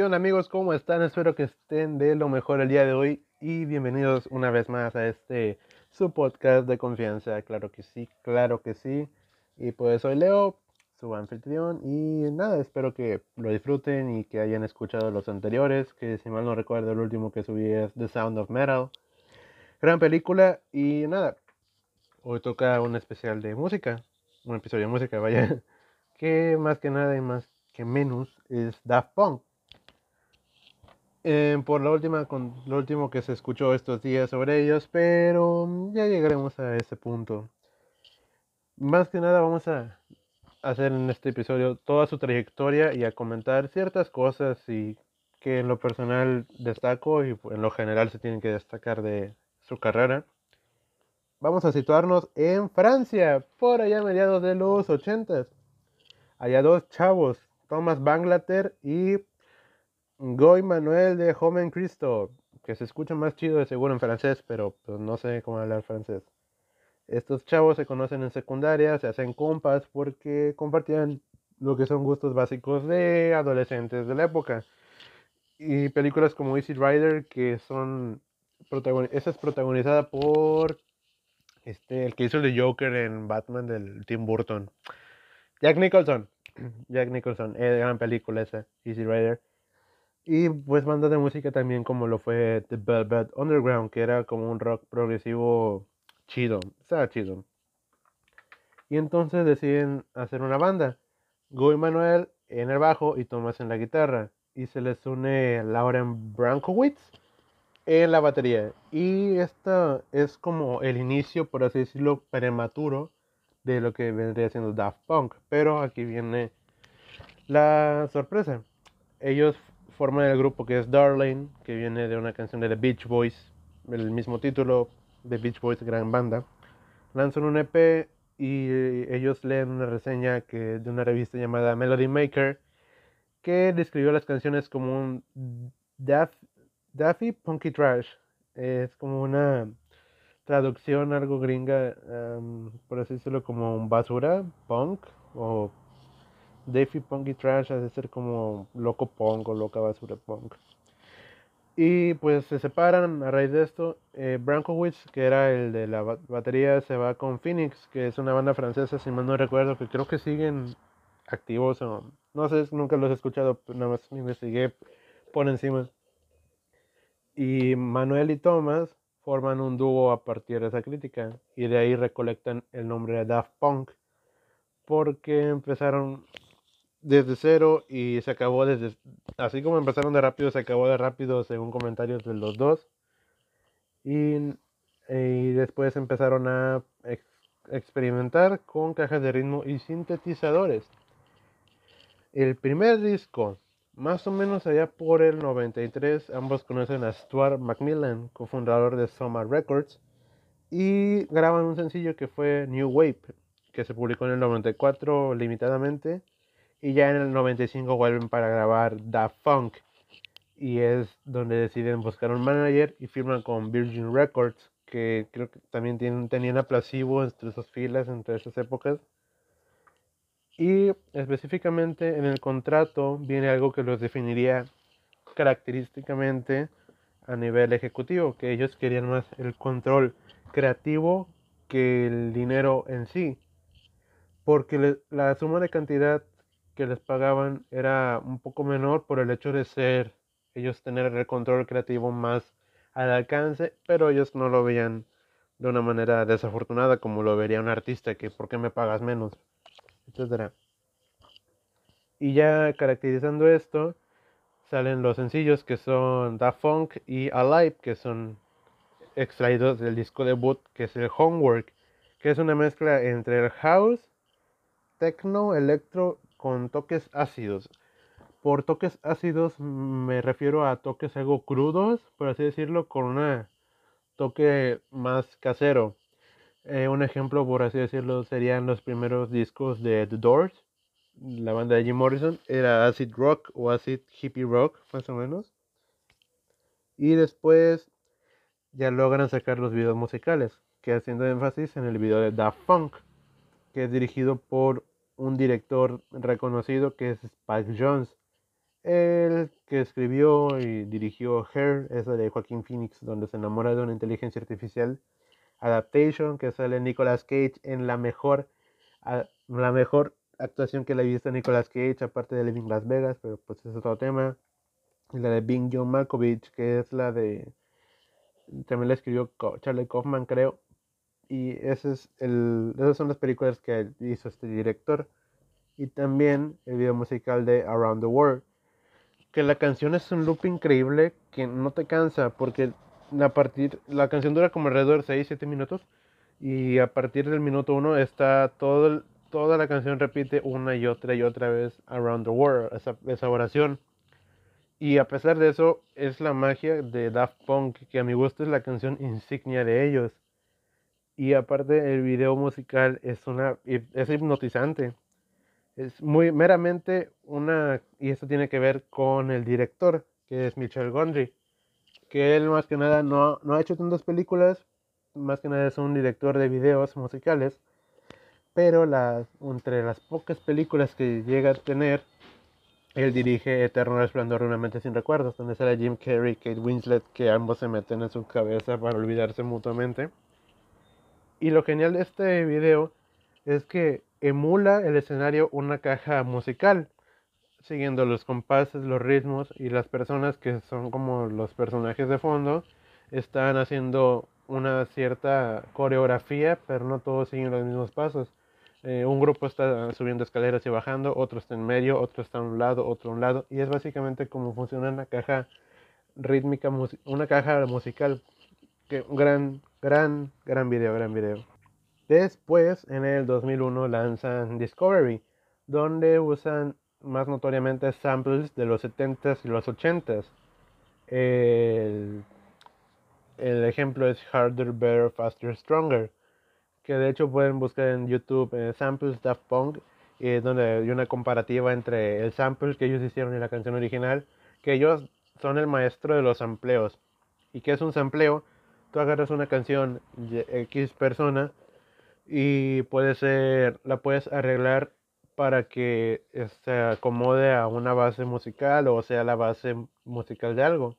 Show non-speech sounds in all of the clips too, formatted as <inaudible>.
¿Qué amigos? ¿Cómo están? Espero que estén de lo mejor el día de hoy y bienvenidos una vez más a este su podcast de confianza. Claro que sí, claro que sí. Y pues soy Leo, su anfitrión y nada, espero que lo disfruten y que hayan escuchado los anteriores, que si mal no recuerdo el último que subí es The Sound of Metal. Gran película y nada, hoy toca un especial de música, un episodio de música, vaya, <laughs> que más que nada y más que menos es Daft Punk. Eh, por la última, con lo último que se escuchó estos días sobre ellos, pero ya llegaremos a ese punto. Más que nada vamos a hacer en este episodio toda su trayectoria y a comentar ciertas cosas y que en lo personal destaco y en lo general se tienen que destacar de su carrera. Vamos a situarnos en Francia, por allá a mediados de los 80. Allá dos chavos, Thomas Banglater y Goy Manuel de Joven Cristo, que se escucha más chido de seguro en francés, pero pues no sé cómo hablar francés. Estos chavos se conocen en secundaria, se hacen compas porque compartían lo que son gustos básicos de adolescentes de la época. Y películas como Easy Rider, que son esa es protagonizada por este, el que hizo el Joker en Batman del Tim Burton. Jack Nicholson. <clears throat> Jack Nicholson, eh, gran película esa, Easy Rider. Y pues banda de música también como lo fue The Velvet Underground, que era como un rock progresivo chido, estaba chido. Y entonces deciden hacer una banda. Guy Manuel en el bajo y Thomas en la guitarra. Y se les une Lauren Brankowitz en la batería. Y esta es como el inicio, por así decirlo, prematuro de lo que vendría siendo Daft Punk. Pero aquí viene la sorpresa. Ellos forman el grupo que es Darling, que viene de una canción de The Beach Boys, el mismo título, The Beach Boys, gran banda. Lanzan un EP y ellos leen una reseña que, de una revista llamada Melody Maker que describió las canciones como un Daffy Punky Trash. Es como una traducción algo gringa, por así decirlo, como un basura, punk o Daffy Punky Trash ha de ser como loco punk o loca basura punk. Y pues se separan a raíz de esto. Eh, Brankowitz, que era el de la batería, se va con Phoenix, que es una banda francesa, si mal no recuerdo, que creo que siguen activos o no sé, nunca los he escuchado, nada más me investigué por encima. Y Manuel y Thomas forman un dúo a partir de esa crítica y de ahí recolectan el nombre de Daft Punk porque empezaron desde cero y se acabó desde, así como empezaron de rápido, se acabó de rápido según comentarios de los dos. Y, y después empezaron a experimentar con cajas de ritmo y sintetizadores. El primer disco, más o menos allá por el 93, ambos conocen a Stuart Macmillan, cofundador de Soma Records, y graban un sencillo que fue New Wave, que se publicó en el 94 limitadamente y ya en el 95 vuelven para grabar Da Funk. Y es donde deciden buscar un manager y firman con Virgin Records, que creo que también tienen, tenían aplasivo entre sus filas entre esas épocas. Y específicamente en el contrato viene algo que los definiría característicamente a nivel ejecutivo, que ellos querían más el control creativo que el dinero en sí. Porque la suma de cantidad que les pagaban era un poco menor por el hecho de ser ellos tener el control creativo más al alcance, pero ellos no lo veían de una manera desafortunada como lo vería un artista que por qué me pagas menos, etcétera. Y ya caracterizando esto, salen los sencillos que son Da Funk y Alive, que son extraídos del disco debut, que es el Homework, que es una mezcla entre el house, techno, electro con toques ácidos. Por toques ácidos me refiero a toques algo crudos, por así decirlo, con un toque más casero. Eh, un ejemplo, por así decirlo, serían los primeros discos de The Doors, la banda de Jim Morrison. Era acid rock o acid hippie rock, más o menos. Y después ya logran sacar los videos musicales, que haciendo énfasis en el video de Da Funk, que es dirigido por un director reconocido que es Spike Jones. El que escribió y dirigió Hair es la de Joaquín Phoenix, donde se enamora de una inteligencia artificial. Adaptation, que sale Nicolas Cage en la mejor, la mejor actuación que le he visto a Nicolas Cage, aparte de Living Las Vegas, pero pues es otro tema. Y la de Bing John Malkovich, que es la de. También la escribió Charlie Kaufman, creo. Y ese es el, esas son las películas que hizo este director. Y también el video musical de Around the World. Que la canción es un loop increíble que no te cansa. Porque a partir, la canción dura como alrededor de 6-7 minutos. Y a partir del minuto 1 está todo toda la canción repite una y otra y otra vez Around the World, esa, esa oración. Y a pesar de eso, es la magia de Daft Punk, que a mi gusto es la canción insignia de ellos. Y aparte, el video musical es, una, es hipnotizante. Es muy meramente una, y esto tiene que ver con el director, que es Michel Gondry, que él más que nada no, no ha hecho tantas películas, más que nada es un director de videos musicales, pero las, entre las pocas películas que llega a tener él dirige Eterno Resplandor de una mente sin recuerdos, donde sale Jim Carrey Kate Winslet, que ambos se meten en su cabeza para olvidarse mutuamente. Y lo genial de este video es que emula el escenario una caja musical, siguiendo los compases, los ritmos y las personas que son como los personajes de fondo están haciendo una cierta coreografía, pero no todos siguen los mismos pasos. Eh, un grupo está subiendo escaleras y bajando, otro está en medio, otro está a un lado, otro a un lado, y es básicamente como funciona una caja rítmica, una caja musical. Que, un gran, gran, gran video, gran video. Después, en el 2001, lanzan Discovery, donde usan más notoriamente samples de los 70s y los 80s. El, el ejemplo es Harder, Better, Faster, Stronger que de hecho pueden buscar en YouTube eh, Samples Daft Punk, y donde hay una comparativa entre el sample que ellos hicieron y la canción original, que ellos son el maestro de los sampleos. ¿Y qué es un sampleo? Tú agarras una canción de X persona y puede ser, la puedes arreglar para que se acomode a una base musical o sea la base musical de algo.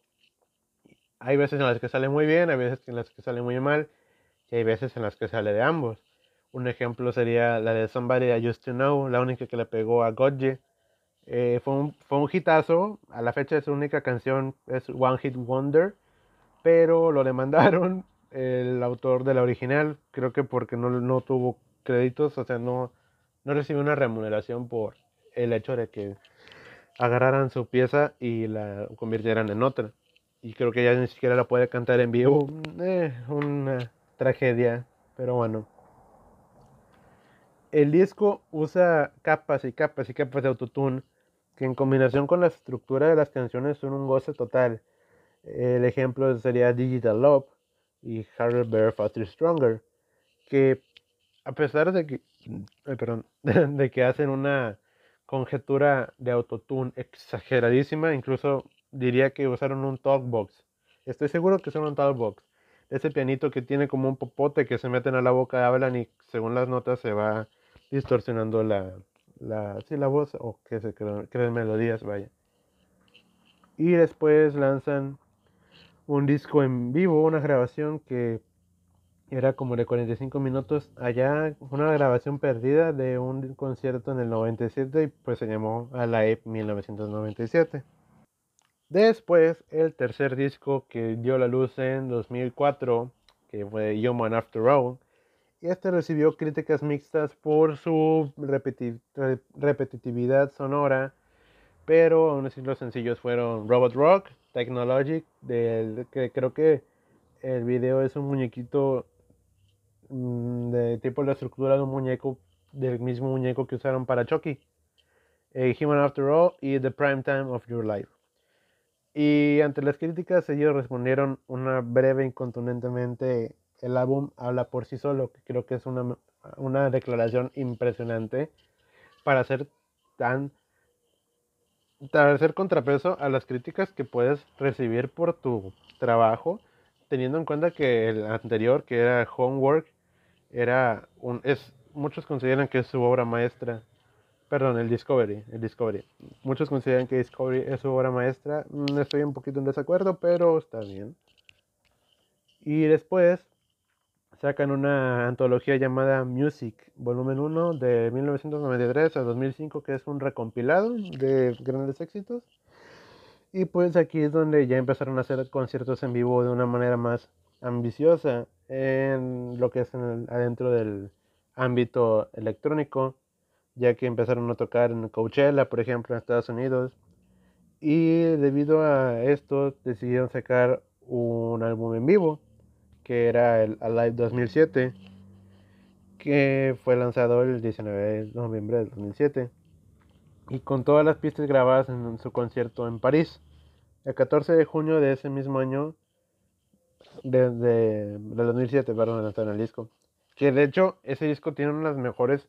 Hay veces en las que sale muy bien, hay veces en las que sale muy mal y hay veces en las que sale de ambos. Un ejemplo sería la de Somebody I Used to Know, la única que le pegó a Godje. Eh, fue, un, fue un hitazo, a la fecha de su única canción es One Hit Wonder, pero lo demandaron <laughs> el autor de la original, creo que porque no, no tuvo créditos, o sea, no, no recibió una remuneración por el hecho de que agarraran su pieza y la convirtieran en otra. Y creo que ya ni siquiera la puede cantar en vivo. Eh, una tragedia, pero bueno. El disco usa capas y capas y capas de autotune que en combinación con la estructura de las canciones son un goce total. El ejemplo sería Digital Love y Harder, Better, Faster, Stronger, que a pesar de que, perdón, <laughs> de que hacen una conjetura de autotune exageradísima, incluso diría que usaron un talkbox. Estoy seguro que usaron un talkbox ese pianito que tiene como un popote que se meten a la boca, hablan y según las notas se va distorsionando la, la, sí, la voz o que se creen, melodías, vaya. Y después lanzan un disco en vivo, una grabación que era como de 45 minutos. Allá una grabación perdida de un concierto en el 97 y pues se llamó Alive 1997. Después, el tercer disco que dio la luz en 2004, que fue Human After All, y este recibió críticas mixtas por su repetitividad sonora, pero aún así los sencillos fueron Robot Rock, Technologic, del, que creo que el video es un muñequito mm, de tipo la estructura de un muñeco, del mismo muñeco que usaron para Chucky, eh, Human After All y The Prime Time of Your Life. Y ante las críticas ellos respondieron una breve y contundentemente, el álbum habla por sí solo, que creo que es una, una declaración impresionante para hacer tan hacer contrapeso a las críticas que puedes recibir por tu trabajo, teniendo en cuenta que el anterior, que era Homework, era un es muchos consideran que es su obra maestra Perdón, el Discovery, el Discovery. Muchos consideran que Discovery es su obra maestra. Mm, estoy un poquito en desacuerdo, pero está bien. Y después sacan una antología llamada Music, volumen 1, de 1993 a 2005, que es un recompilado de grandes éxitos. Y pues aquí es donde ya empezaron a hacer conciertos en vivo de una manera más ambiciosa en lo que es adentro del ámbito electrónico ya que empezaron a tocar en Coachella, por ejemplo, en Estados Unidos. Y debido a esto decidieron sacar un álbum en vivo, que era el Alive 2007, que fue lanzado el 19 de noviembre del 2007. Y con todas las pistas grabadas en su concierto en París. El 14 de junio de ese mismo año, desde de, 2007, perdón, lanzaron el disco. Que de hecho, ese disco tiene unas mejores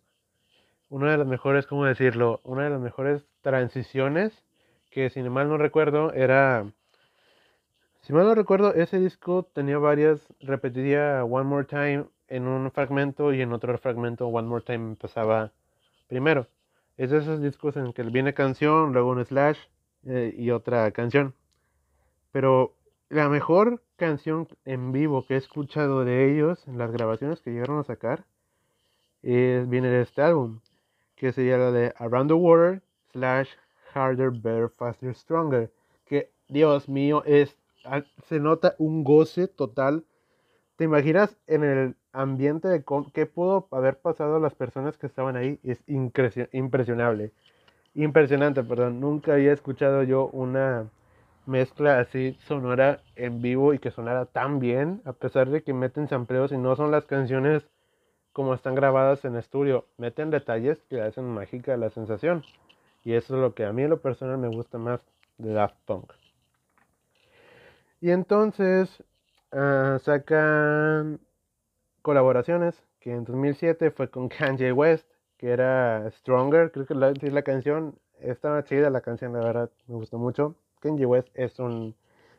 una de las mejores, ¿cómo decirlo? Una de las mejores transiciones que si mal no recuerdo era... Si mal no recuerdo, ese disco tenía varias, repetía One More Time en un fragmento y en otro fragmento One More Time empezaba primero. Es de esos discos en que viene canción, luego un slash eh, y otra canción. Pero la mejor canción en vivo que he escuchado de ellos en las grabaciones que llegaron a sacar es, viene de este álbum que sería la de Around the World slash Harder, Better, Faster, Stronger. Que, Dios mío, es, se nota un goce total. ¿Te imaginas en el ambiente de qué pudo haber pasado a las personas que estaban ahí? Es impresionable. Impresionante, perdón. Nunca había escuchado yo una mezcla así sonora en vivo y que sonara tan bien, a pesar de que meten sampleos y no son las canciones como están grabadas en estudio, meten detalles que hacen mágica la sensación. Y eso es lo que a mí en lo personal me gusta más de Daft Punk. Y entonces ah, sacan colaboraciones, que en 2007 fue con <laughs> Kanye West, que era Stronger, creo que la, la canción estaba chida, la canción la verdad me gustó mucho. Kanye West es un,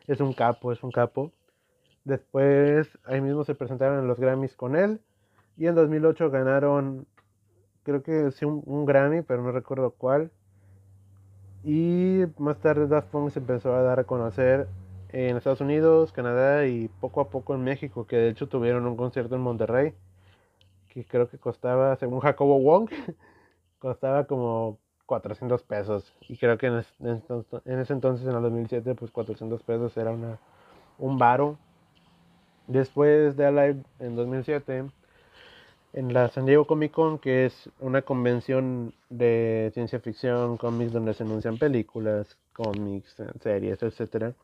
es un capo, es un capo. Después ahí mismo se presentaron en los Grammys con él. Y en 2008 ganaron, creo que sí, un, Grammy, pero no recuerdo cuál. Y más tarde Daft Punk se empezó a dar a conocer en Estados Unidos, Canadá y poco a poco en México, que de hecho tuvieron un concierto en Monterrey, que creo que costaba, según Jacobo Wong, <laughs> costaba como 400 pesos. Y creo que en, ese entonces, en el 2007, pues 400 pesos era una, un varo. Después de Alive en 2007, en la San Diego Comic Con, que es una convención de ciencia ficción, cómics donde se anuncian películas, cómics, series, etc.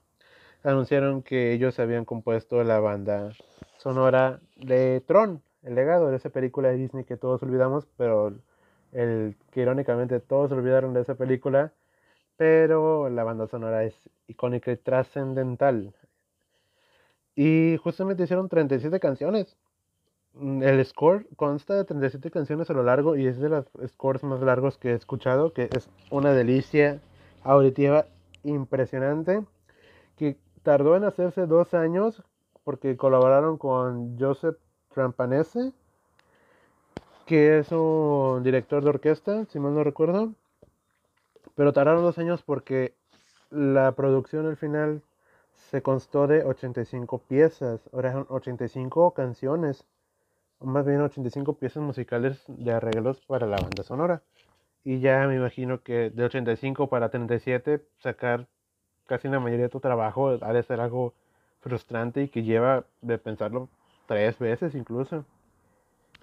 Anunciaron que ellos habían compuesto la banda sonora de Tron, el legado de esa película de Disney que todos olvidamos, pero el que irónicamente todos olvidaron de esa película, pero la banda sonora es icónica y trascendental. Y justamente hicieron 37 canciones Mm, el score consta de 37 canciones a lo largo y es de los scores más largos que he escuchado, que es una delicia auditiva impresionante, que tardó en hacerse dos años porque colaboraron con Joseph Trampanese, que es un director de orquesta, si mal no recuerdo, pero tardaron dos años porque la producción al final se constó de 85 piezas, ahora 85 canciones más bien 85 piezas musicales de arreglos para la banda sonora. Y ya me imagino que de 85 para 37 sacar casi la mayoría de tu trabajo ha de ser algo frustrante y que lleva de pensarlo tres veces incluso.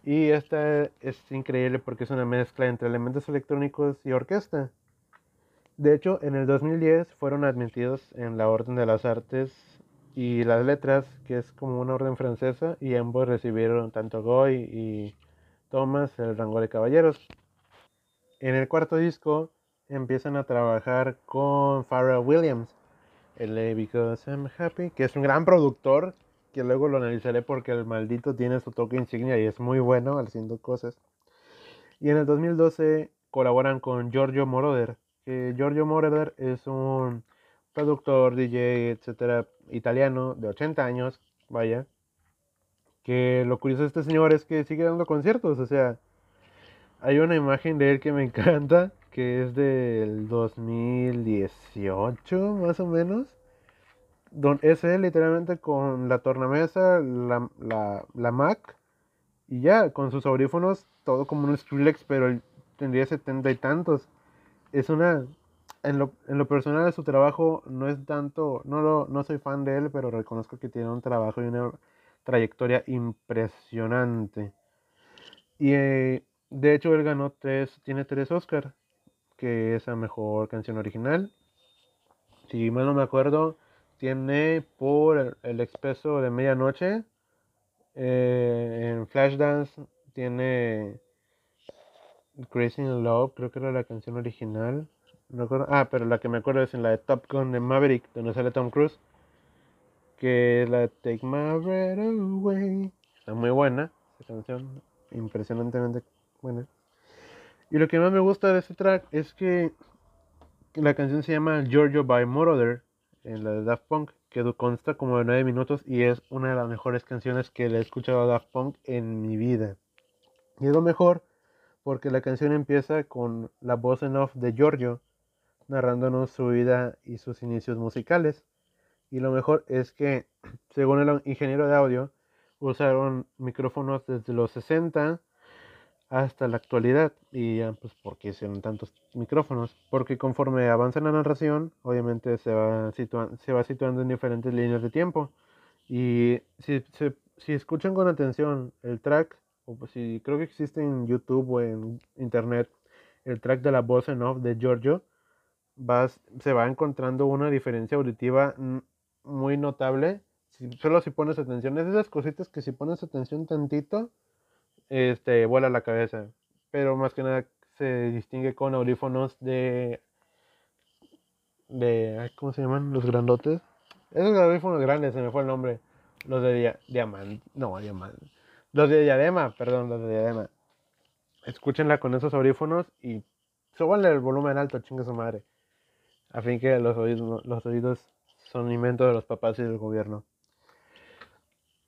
Y esta es increíble porque es una mezcla entre elementos electrónicos y orquesta. De hecho, en el 2010 fueron admitidos en la Orden de las Artes y las letras, que es como una orden francesa, y ambos recibieron, tanto Goy y Thomas, el rango de caballeros. En el cuarto disco empiezan a trabajar con Pharrell Williams, el Because I'm Happy, que es un gran productor, que luego lo analizaré porque el maldito tiene su toque insignia y es muy bueno haciendo cosas. Y en el 2012 colaboran con Giorgio Moroder, que Giorgio Moroder es un productor, DJ, etcétera, italiano de 80 años, vaya, que lo curioso de este señor es que sigue dando conciertos, o sea, Hay una imagen de él que me <laughs> encanta, que es del 2018, más o menos. Don, es él literalmente con la tornamesa, la, la, la Mac y ya, con sus audífonos, todo como un Skrillex, pero él tendría setenta y tantos. Es una. En lo, en lo personal su trabajo no es tanto. No, lo, no soy fan de él, pero reconozco que tiene un trabajo y una trayectoria impresionante. Y eh, de hecho, él ganó tres. Tiene tres Oscars, que es la mejor canción original. Si mal no me acuerdo, tiene por el, expreso de medianoche eh, en Flashdance tiene Crazy in Love, creo que era la canción original. No ah, pero la que me acuerdo es en la de Top Gun de Maverick, donde sale Tom Cruise. Que es la de Take My Breath Away. Está muy buena esa canción, impresionantemente buena. Y lo que más me gusta de ese track es que la canción se llama Giorgio by Moroder, en la de Daft Punk que consta como de 9 minutos y es una de las mejores canciones que le he escuchado a Daft Punk en mi vida. Y es lo mejor porque la canción empieza con la voz en off de Giorgio narrándonos su vida y sus inicios musicales. Y lo mejor es que, según el ingeniero de audio, usaron micrófonos desde los 60 hasta la actualidad. Y ya, pues, ¿por qué hicieron tantos micrófonos? Porque conforme avanza la narración, obviamente se va, se va situando en diferentes líneas de tiempo. Y si, si escuchan con atención el track, o pues si creo que existe en YouTube o en Internet, el track de la voz en off de Giorgio, vas, se va encontrando una diferencia auditiva muy notable. Si, solo si pones atención, es de esas cositas que si pones atención tantito, este, vuela la cabeza. Pero más que nada se distingue con audífonos de, de, ¿cómo se llaman? Los grandotes. Esos audífonos grandes, se me fue el nombre. Los de diamante, no, diamante. Los de diadema, perdón, los de diadema. Escúchenla con esos audífonos y súbanle el volumen alto, chingue su madre. A fin que los oídos, los oídos son invento de los papás y del gobierno.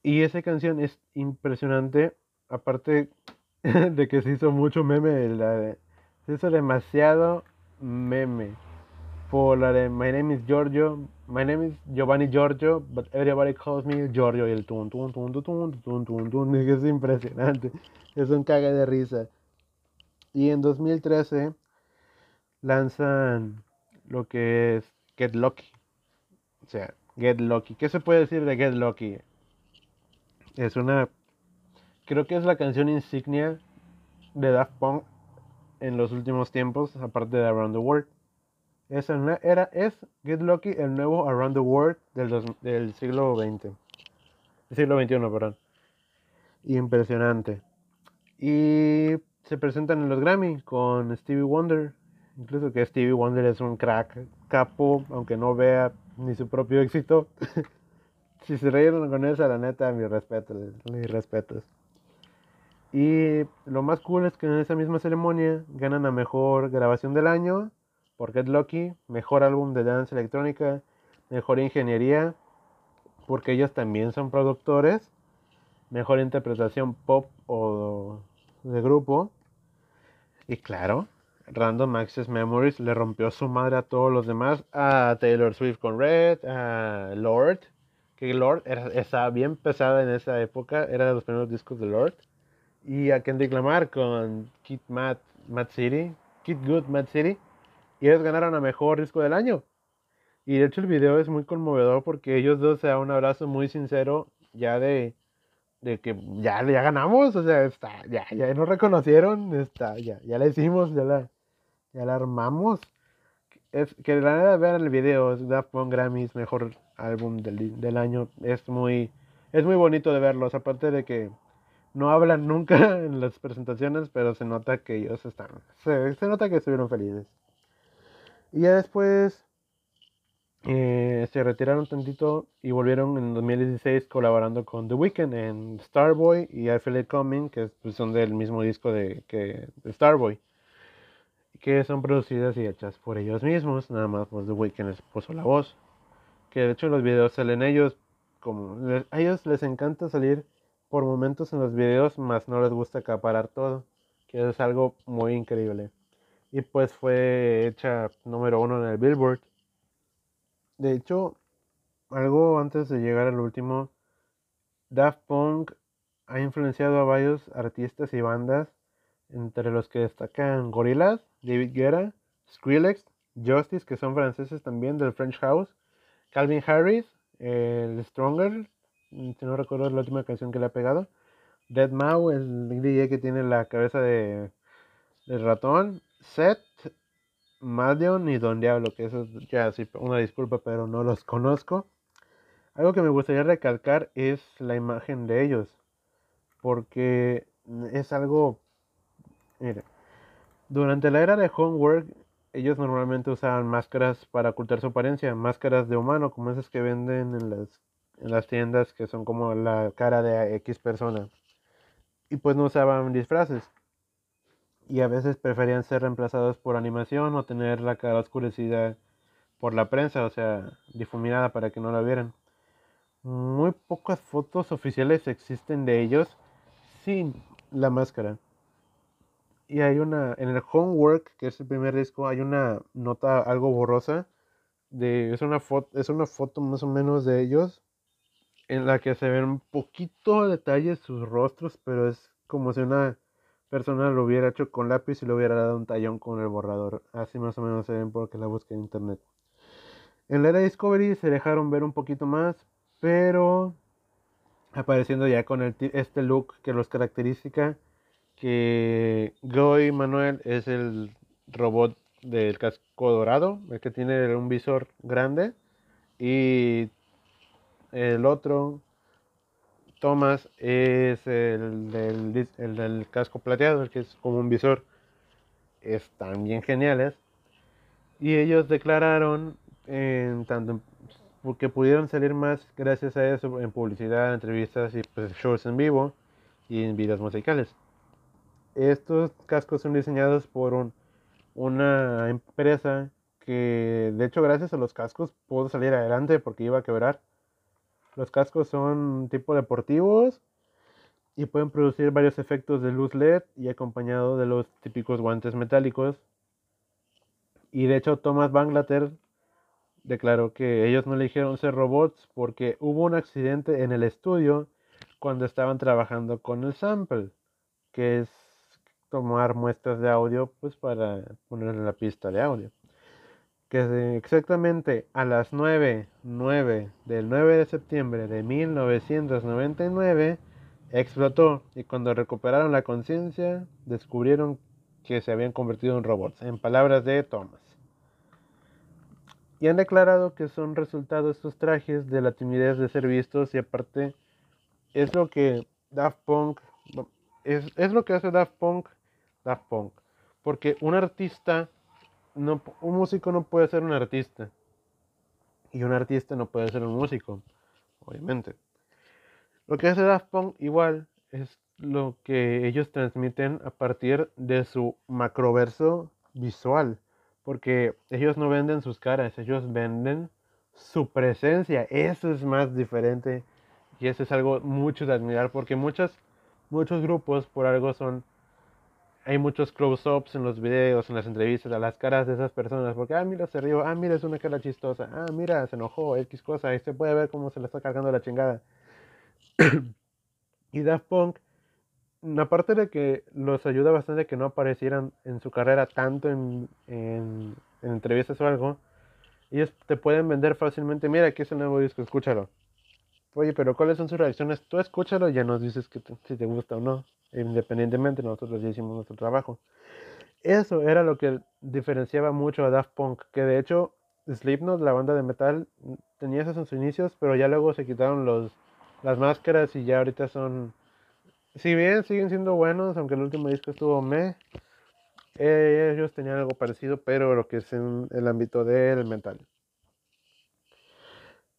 Y esa canción es impresionante aparte <laughs> de que se hizo mucho meme, la de, se hizo demasiado meme por la de My name is Giorgio, My name is Giovanni Giorgio, but everybody calls me Giorgio y el tun tun tun tun tun tun tun, tun <laughs> es impresionante, es un caga de risa. Y en 2013 lanzan lo que es Get Lucky. O sea, Get Lucky. ¿Qué se puede decir de Get Lucky? Es una creo que es la canción insignia de Daft Punk en los últimos tiempos, aparte de Around the World. Es, era, es Get Lucky el nuevo Around the World del, siglo XX. Del siglo XXI, perdón. Impresionante. Y se presentan en los Grammy con Stevie Wonder. Incluso que Stevie Wonder es un crack, capo, aunque no vea ni su propio éxito. <laughs> si se reyeron con esa, la neta, mis respetos, mis respetos. Y lo más cool es que en esa misma ceremonia ganan a mejor grabación del año por Get Lucky, mejor álbum de dance electrónica, mejor ingeniería, porque ellos también son productores, mejor interpretación pop o de grupo. Y claro, Random Access Memories le rompió su madre a todos los demás, a Taylor Swift con Red, a Lord, que Lord era, estaba bien pesada en esa época, era de los primeros discos de Lord y a Kendrick Lamar con Kid Mad, Mad City, Kid Good Mad City, y ellos ganaron a mejor disco del año. Y de hecho el video es muy conmovedor porque ellos dos se dan un abrazo muy sincero ya de, de que ya, ya ganamos, o sea, está, ya, ya nos reconocieron, está, ya, ya la hicimos, ya la, ya la armamos. Es, que la verdad ver el video, Daft Punk Grammys, mejor álbum del, del año, es muy, es muy bonito de verlos, aparte de que no hablan nunca <laughs> en las presentaciones, pero se nota que ellos están, se, nota que estuvieron felices. Y ya después eh, se retiraron tantito y volvieron en 2016 colaborando con The Weeknd en Starboy y I Feel It Coming, que pues, son del mismo disco de, que, de Starboy, que son producidas y hechas por ellos mismos, nada más pues The Weeknd les puso la voz, que de hecho los videos salen ellos, como a ellos les encanta salir por momentos en los videos, más no les gusta acaparar todo. que es algo muy increíble. Y pues fue hecha número uno en el Billboard. De hecho, algo antes de llegar al último, Daft Punk ha influenciado a varios artistas y bandas, entre los que destacan Gorillaz, David Guetta, Skrillex, Justice, que son franceses también del French House, Calvin Harris, el Stronger, si no recuerdo la última canción que le ha pegado, Dead Mau, el DJ que tiene la cabeza de, ratón, Seth, Madion y Don Diablo, que eso ya sí, una disculpa, pero no los conozco. Algo que me gustaría recalcar es la imagen de ellos, porque es algo, mire, durante la era de Homework, ellos normalmente usaban máscaras para ocultar su apariencia, máscaras de humano, como esas que venden en las, en las tiendas que son como la cara de X persona. Y pues no usaban disfraces. Y a veces preferían ser reemplazados por animación o tener la cara oscurecida por la prensa, o sea, difuminada para que no la vieran. Muy pocas fotos oficiales existen de ellos sin la máscara. Y hay una, en el Homework, que es el primer disco, hay una nota algo borrosa. De, es, una foto, es una foto más o menos de ellos en la que se ven un poquito detalles sus rostros, pero es como si una persona lo hubiera hecho con lápiz y le hubiera dado un tallón con el borrador. Así más o menos se ven porque la busqué en internet. En la era Discovery se dejaron ver un poquito más, pero apareciendo ya con el, este look que los caracteriza que Goy Manuel es el robot del casco dorado, el que tiene un visor grande, y el otro, Thomas, es el del, casco plateado, que es como un visor. Están bien geniales. Y ellos declararon, en tanto porque pudieron salir más gracias a eso en publicidad, entrevistas y pues, shows en vivo y en videos musicales. Estos cascos son diseñados por una empresa que, de hecho, gracias a los cascos pudo salir adelante porque iba a quebrar. Los cascos son tipo deportivos y pueden producir varios efectos de luz LED y acompañado de los típicos guantes metálicos. Y de hecho, Thomas Banglater declaró que ellos no eligieron ser robots porque hubo un accidente en el estudio cuando estaban trabajando con el sample, que es tomar muestras de audio pues para poner en la pista de audio. Que exactamente a las 9, 9 del 9 de septiembre de 1999 explotó y cuando recuperaron la conciencia descubrieron que se habían convertido en robots, en palabras de Thomas. Y han declarado que son resultados estos trajes de la timidez de ser vistos y aparte es lo que Daft Punk es, es lo que hace Daft Punk Daft Punk. Porque un artista, no, un músico no puede ser un artista. Y un artista no puede ser un músico, obviamente. Lo que hace Daft Punk igual es lo que ellos transmiten a partir de su macroverso visual. Porque ellos no venden sus caras, ellos venden su presencia. Eso es más diferente y eso es algo mucho de admirar porque muchos, muchos grupos por algo son hay muchos close-ups en los videos, en las entrevistas, a las caras de esas personas, porque, ah, mira, se rió, ah, mira, es una cara chistosa, ah, mira, se enojó, X cosa, y se puede ver cómo se le está cargando la chingada. <clears throat> y Daft Punk, aparte de que los ayuda bastante que no aparecieran en su carrera tanto en, en, entrevistas o algo, ellos te pueden vender fácilmente, mira, aquí es el nuevo disco, escúchalo. Oye, pero ¿cuáles son sus reacciones? Tú escúchalo y ya nos dices que si te gusta o no independientemente nosotros ya hicimos nuestro trabajo. Eso era lo que diferenciaba mucho a Daft Punk, que de hecho Slipknot, la banda de metal, tenía esos en sus inicios, pero ya luego se quitaron los, las máscaras y ya ahorita son, si bien siguen siendo buenos, aunque el último disco estuvo me, eh, ellos tenían algo parecido, pero lo que es en el ámbito del metal.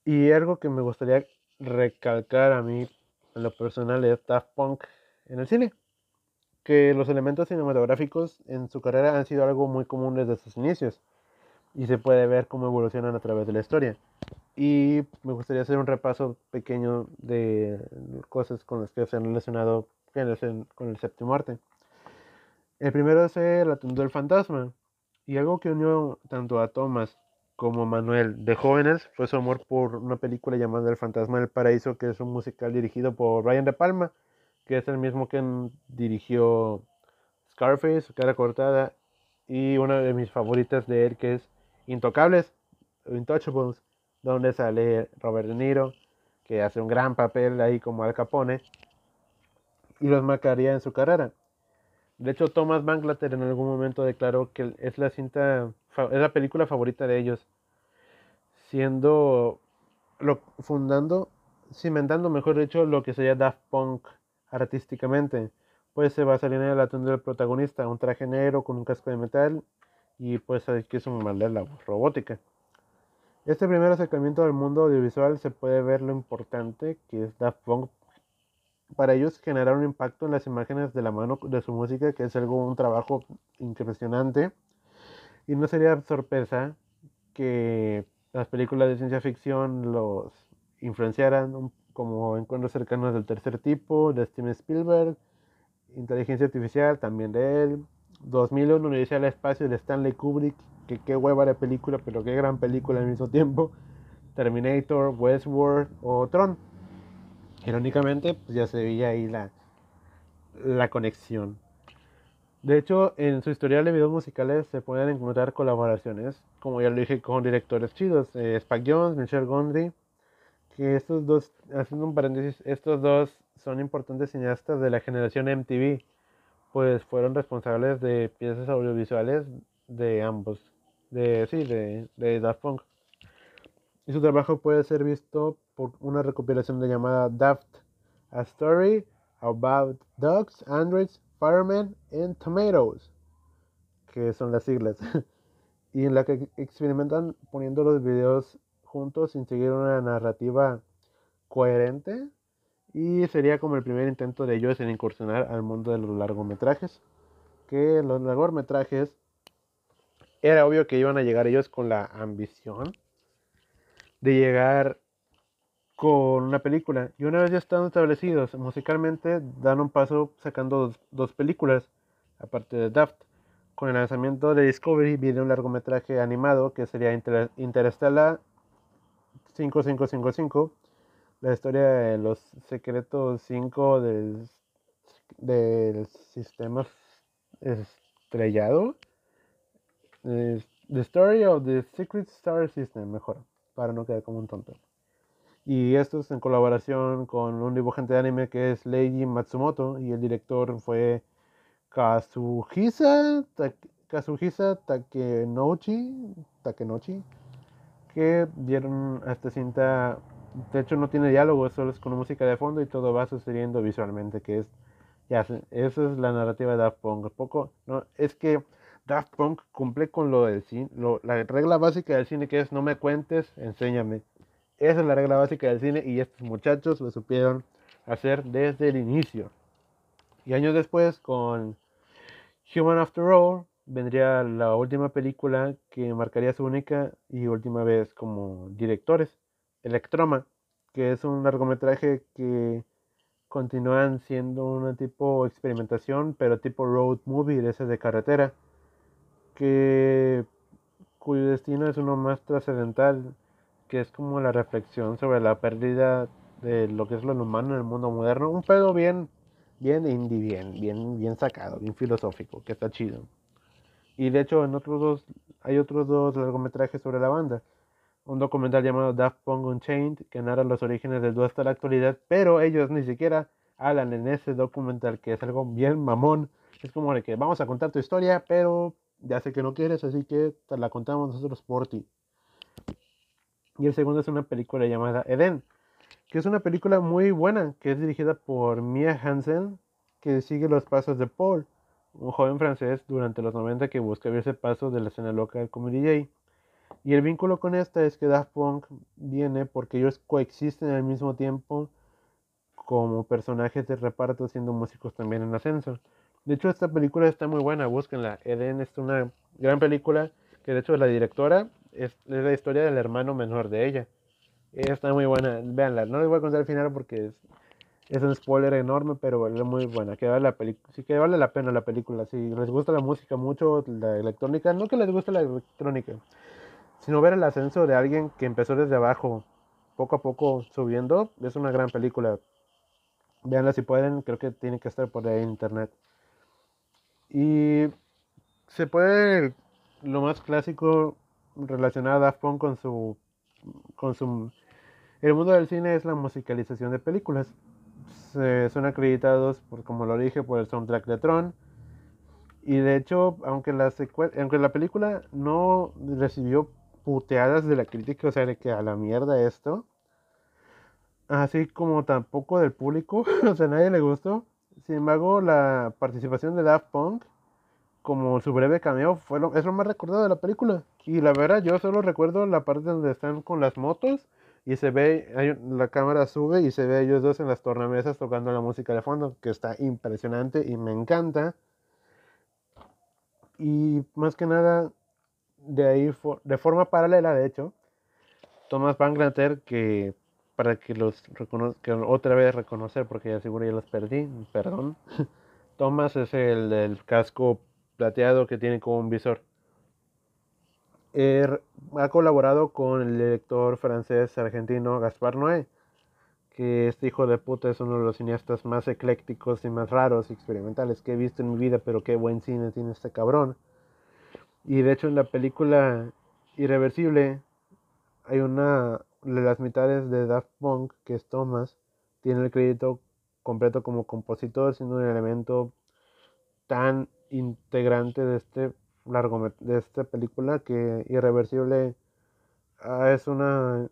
Y algo que me gustaría recalcar a mí en lo personal es Daft Punk en el cine, que los elementos cinematográficos en su carrera han sido algo muy común desde sus inicios y se puede ver cómo evolucionan a través de la historia. Y me gustaría hacer un repaso pequeño de cosas con las que se han relacionado con el séptimo arte. El primero es el atuendo del fantasma. Y algo que unió tanto a Thomas como Manuel de jóvenes fue su amor por una película llamada El fantasma del paraíso, que es un musical dirigido por Brian De Palma, que es el mismo que dirigió Scarface, Cara Cortada, y una de mis favoritas de él que es Intocables, Intouchables, donde sale Robert De Niro, que hace un gran papel ahí como Al Capone, y los marcaría en su carrera. De hecho, Thomas Bangalter en algún momento declaró que es la cinta, es la película favorita de ellos, siendo, lo, fundando, cimentando, mejor dicho, lo que sería Daft Punk artísticamente. Pues se va a salir en el atuendo del protagonista, un traje negro con un casco de metal y pues que es un la robótica. Este primer acercamiento al mundo audiovisual se puede ver lo importante que es Daft Punk para ellos generar un impacto en las imágenes de la mano de su música, que es algo, un trabajo impresionante. Y no sería sorpresa que las películas de ciencia ficción los influenciaran, como Encuentros cercanos del tercer tipo, de Steven Spielberg, Inteligencia Artificial, también de él, 2001, Universidad del Espacio de Stanley Kubrick, que qué hueva de película, pero qué gran película al mismo tiempo, Terminator, Westworld o Tron Irónicamente, pues ya se veía ahí la, la conexión. De hecho, en su historial de videos musicales se pueden encontrar colaboraciones, como ya lo dije, con directores chidos, eh, Spike Jones, Michelle Gondry, que estos dos, haciendo un paréntesis, estos dos son importantes cineastas de la generación MTV, pues fueron responsables de piezas audiovisuales de ambos, de, sí, de, de Daft Punk y su trabajo puede ser visto por una recopilación de llamada Daft, A Story About Dogs, Androids, Firemen and Tomatoes, que son las siglas, <laughs> y en la que experimentan poniendo los videos juntos sin seguir una narrativa coherente. Y sería como el primer intento de ellos en incursionar al mundo de los largometrajes, que los largometrajes era obvio que iban a llegar ellos con la ambición de llegar con una película. Y una vez ya están establecidos musicalmente, dan un paso sacando dos, películas, aparte de Daft. Con el lanzamiento de Discovery viene un largometraje animado que sería Inter Interstellar 5555, la historia de los secretos 5 del, del sistema estrellado. The Story of the Secret Star System, mejor para no quedar como un tonto. Y esto es en colaboración con un dibujante de anime que es Leiji Matsumoto y el director fue Kazuhisa, Kazuhisa Takenouchi, Takenouchi, que dieron esta cinta, de hecho no tiene diálogo, solo es con música de fondo y todo va sucediendo visualmente, que es, ya, esa es la narrativa de Daft Punk. Poco, no, es que Daft Punk cumple con lo del cine, la regla básica del cine que es no me cuentes, enséñame. Esa es la regla básica del cine y estos muchachos lo supieron hacer desde el inicio. Y años después, con Human After All, vendría la última película que marcaría su única y última vez como directores, Electroma, que es un largometraje que continúan siendo una tipo experimentación, pero tipo road movie de ese de carretera que cuyo destino es uno más trascendental, que es como la reflexión sobre la pérdida de lo que es lo humano en el mundo moderno. Un pedo bien, bien indie, bien, bien, bien sacado, bien filosófico, que está chido. Y de hecho en otros dos, hay otros dos largometrajes sobre la banda. Un documental llamado Daft Punk Unchained, que narra los orígenes del dúo hasta la actualidad, pero ellos ni siquiera hablan en ese documental, que es algo bien mamón. Es como de que vamos a contar tu historia, pero ya sé que no quieres, así que te la contamos nosotros por ti. Y el segundo es una película llamada Eden, que es una película muy buena, que es dirigida por Mia Hansen, que sigue los pasos de Paul, un joven francés durante los 90 que busca abrirse paso de la escena local como DJ. Y el vínculo con esta es que Daft Punk viene porque ellos coexisten al mismo tiempo como personajes de reparto siendo músicos también en ascenso. De hecho, esta película está muy buena, búsquenla. Eden es una gran película que, de hecho, la directora es, la historia del hermano menor de ella. Está muy buena, véanla. No les voy a contar el final porque Es un spoiler enorme, pero es muy buena. Que vale la sí que vale la pena la película. Si les gusta la música mucho, la electrónica, no que les guste la electrónica, sino ver el ascenso de alguien que empezó desde abajo, poco a poco subiendo, es una gran película. Veanla si pueden, creo que tiene que estar por ahí en internet. Y se puede, lo más clásico relacionado a Daft Punk con su, con su... El mundo del cine es la musicalización de películas son acreditados, por, como lo dije, por el soundtrack de Tron. Y de hecho, aunque la, aunque la película no recibió puteadas de la crítica, o sea, de que a la mierda esto, así como tampoco del público, <laughs> o sea, nadie le gustó. Sin embargo, la participación de Daft Punk, como su breve cameo, fue lo, es lo más recordado de la película. Y la verdad, yo solo recuerdo la parte donde están con las motos y se ve, hay, la cámara sube y se ve a ellos dos en las tornamesas tocando la música de fondo, que está impresionante y me encanta. Y más que nada, de ahí, de forma paralela, de hecho, Thomas Van Granter, que para que los reconozca, otra vez reconocer, porque ya seguro ya los perdí, perdón. <laughs> Thomas es el del casco plateado que tiene como un visor ha colaborado con el director francés argentino Gaspar Noé, que este hijo de puta es uno de los cineastas más eclécticos y más raros y experimentales que he visto en mi vida, pero qué buen cine tiene este cabrón. Y de hecho en la película Irreversible hay una de las mitades de Daft Punk, que es Thomas, tiene el crédito completo como compositor, siendo un elemento tan integrante de este largo de esta película que Irreversible ah, es una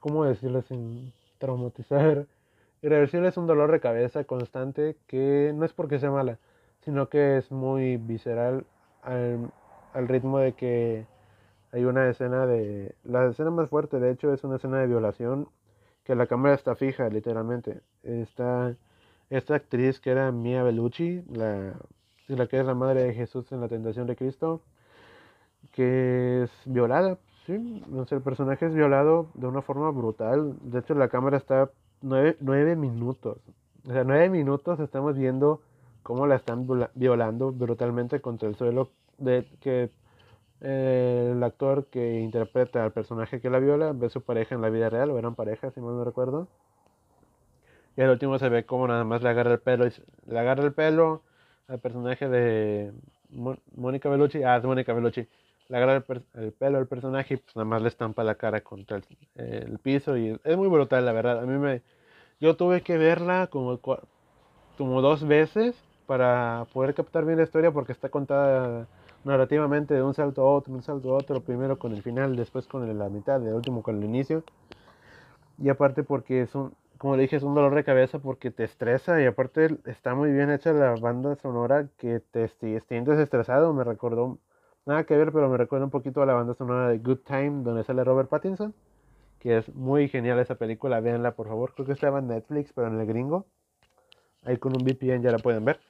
¿cómo decirlo sin traumatizar? <laughs> Irreversible es un dolor de cabeza constante que no es porque sea mala, sino que es muy visceral al, al ritmo de que hay una escena de... La escena más fuerte, de hecho, es una escena de violación que la cámara está fija, literalmente. Está esta actriz que era Mia Bellucci, la la que es la madre de Jesús en la tentación de Cristo, que es violada, ¿sí? el personaje es violado de una forma brutal. De hecho, la cámara está nueve, minutos. O sea, nueve minutos estamos viendo cómo la están violando brutalmente contra el suelo de que eh, el actor que interpreta al personaje que la viola ve su pareja en la vida real, o eran parejas, si mal no recuerdo. Y al último se ve como nada más le agarra el pelo, y, le agarra el pelo, al personaje de Mónica Bellucci, ah, es Mónica Bellucci, le agarra el, pelo al personaje y pues nada más le estampa la cara contra el, piso y es muy brutal, la verdad. A mí me, yo tuve que verla como, como dos veces para poder captar bien la historia porque está contada narrativamente de un salto a otro, un salto a otro, primero con el final, después con la mitad, el último con el inicio. Y aparte porque es un, como le dije, es un dolor de cabeza porque te estresa y aparte está muy bien hecha la banda sonora que te sientes estresado. Me recordó, nada que ver, pero me recuerda un poquito a la banda sonora de Good Time, donde sale Robert Pattinson, que es muy genial esa película. Véanla, por favor. Creo que estaba en Netflix, pero en el gringo. Ahí con un VPN ya la pueden ver.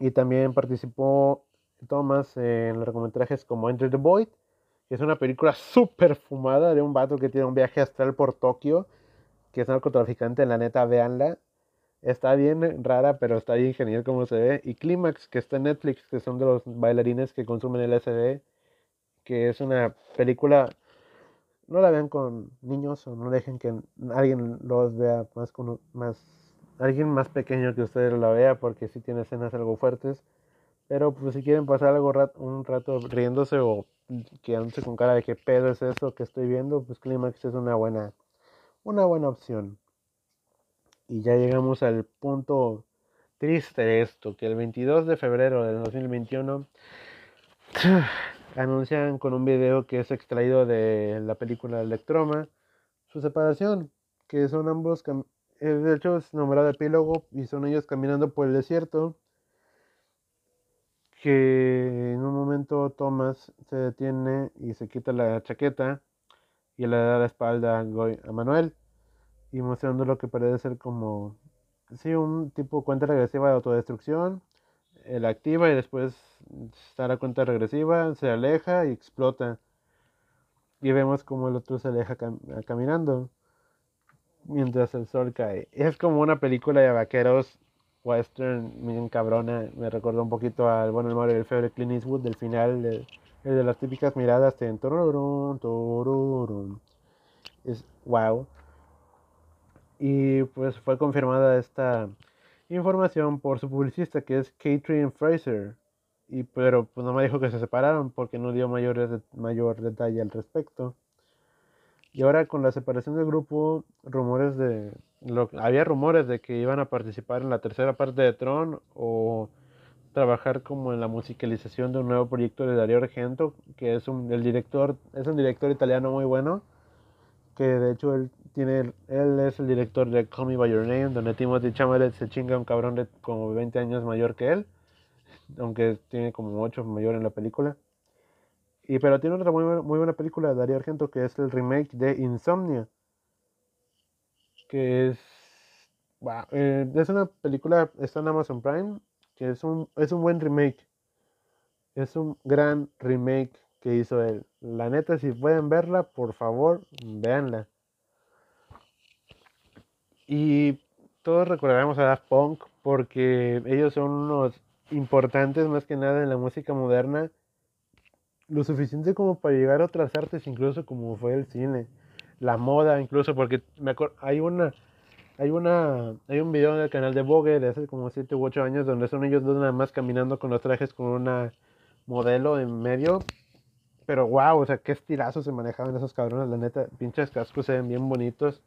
Y también participó Thomas en largometrajes como Enter the Void, que es una película súper fumada de un vato que tiene un viaje astral por Tokio que es narcotraficante, la neta, véanla. Está bien rara, pero está bien genial como se ve. Y Clímax, que está en Netflix, que son de los bailarines que consumen LSD, que es una película. No la vean con niños o no dejen que alguien los vea más con más alguien más pequeño que ustedes la vea porque sí tiene escenas algo fuertes. Pero pues si quieren pasar algo un rato riéndose o quedándose con cara de qué pedo es eso que estoy viendo, pues Clímax es una buena una buena opción. Y ya llegamos al punto triste de esto, que el 22 de febrero del 2021 <sighs> anuncian con un video que es extraído de la película Electroma su separación, que son ambos, de hecho es nombrado epílogo y son ellos caminando por el desierto, que en un momento Thomas se detiene y se quita la chaqueta y le da la espalda a Manuel y mostrando lo que parece ser como sí, un tipo cuenta regresiva de autodestrucción. Él activa y después está la cuenta regresiva, se aleja y explota. Y vemos como el otro se aleja caminando. mientras el sol cae. Es como una película de vaqueros western bien cabrona. Me recordó un poquito al bueno, el Mario del feo de Clint Eastwood del final, de, el de las típicas miradas en Es wow. Y pues fue confirmada esta información por su publicista que es Catherine Fraser. Y pero pues no me dijo que se separaron porque no dio mayores mayor detalle al respecto. Y ahora con la separación del grupo, rumores de había rumores de que iban a participar en la tercera parte de Tron o trabajar como en la musicalización de un nuevo proyecto de Darío Argento, que es un el director, es un director italiano muy bueno, que de hecho él tiene él es el director de Call Me by Your Name, donde Timothy Chalamet se chinga un cabrón de como 20 años mayor que él, aunque tiene como 8 mayor en la película. Y pero tiene otra muy, muy buena película de Darío Argento que es el remake de Insomnia, que es eh, es una película está en Amazon Prime, que es un es un buen remake. Es un gran remake que hizo él. La neta, si pueden verla, por favor, véanla. Y todos recordaremos a Daft Punk porque ellos son unos importantes más que nada en la música moderna lo suficiente como para llegar a otras artes, incluso como fue el cine, la moda, incluso porque me acuerdo, hay una, hay una, hay un video en el canal de Vogue de hace como 7 u 8 años donde son ellos dos nada más caminando con los trajes con una modelo en medio, pero wow, o sea, qué estilazos se manejaban esos cabrones, la neta, pinches cascos se ven bien bonitos.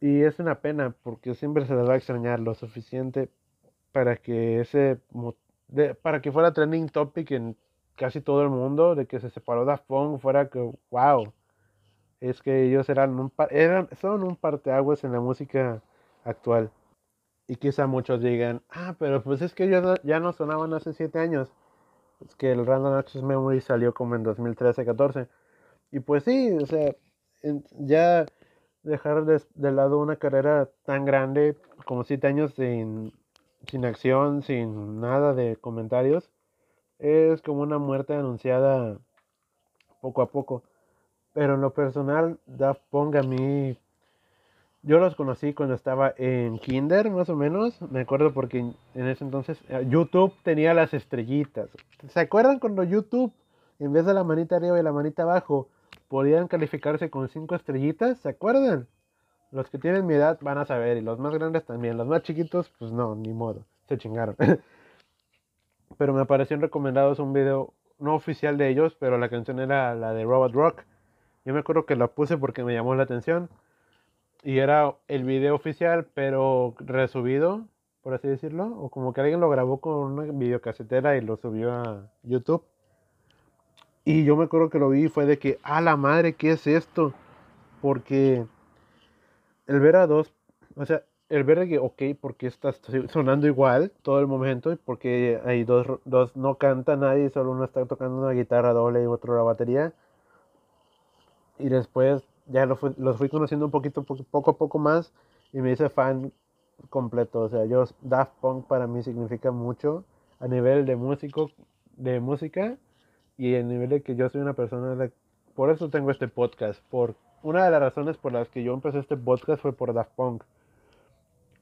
Y es una pena porque siempre se les va a extrañar lo suficiente para que ese para que fuera trending topic en casi todo el mundo de que se separó Daft Punk fuera que wow es que ellos eran un eran son un parteaguas en la música actual. Y quizá muchos digan ah pero pues es que ellos ya no sonaban hace siete años es que el Random Access Memory salió como en 2013-14 y pues sí o sea ya dejar de, lado una carrera tan grande como siete años sin, sin acción sin nada de comentarios es como una muerte anunciada poco a poco. Pero en lo personal, Daft Punk a mí, yo los conocí cuando estaba en Kinder, más o menos. Me acuerdo porque en ese entonces eh, YouTube tenía las estrellitas. ¿Se acuerdan cuando YouTube, en vez de la manita arriba y la manita abajo, podían calificarse con cinco estrellitas? ¿Se acuerdan? Los que tienen mi edad van a saber, y los más grandes también. Los más chiquitos, pues no, ni modo, se chingaron. <laughs> pero me apareció en recomendados un video no oficial de ellos, pero la canción era la de Robot Rock. Yo me acuerdo que la puse porque me llamó la atención y era el video oficial, pero resubido, por así decirlo, o como que alguien lo grabó con una videocasetera y lo subió a YouTube. Y yo me acuerdo que lo vi y fue de que, a la madre, ¿qué es esto? Porque el ver a dos, o sea, el ver que, ok, porque está sonando igual todo el momento, porque hay dos, dos, no canta nadie, solo uno está tocando una guitarra doble y otro la batería. Y después ya lo los fui conociendo un poquito, poco a poco más, y me hice fan completo. O sea, yo, Daft Punk para mí significa mucho a nivel de músico, de música, y a nivel de que yo soy una persona, de, por eso tengo este podcast, por una de las razones por las que yo empecé este podcast fue por Daft Punk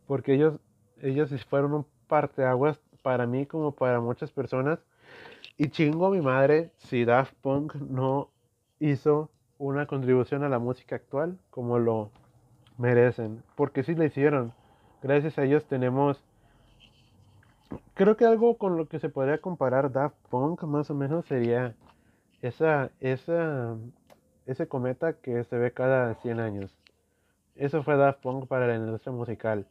porque ellos, ellos fueron un parteaguas para mí como para muchas personas. Y chingo a mi madre si Daft Punk no hizo una contribución a la música actual como lo merecen. Porque sí lo hicieron. Gracias a ellos tenemos... Creo que algo con lo que se podría comparar Daft Punk más o menos sería esa, esa, ese cometa que se ve cada 100 años. Eso fue Daft Punk para la industria musical.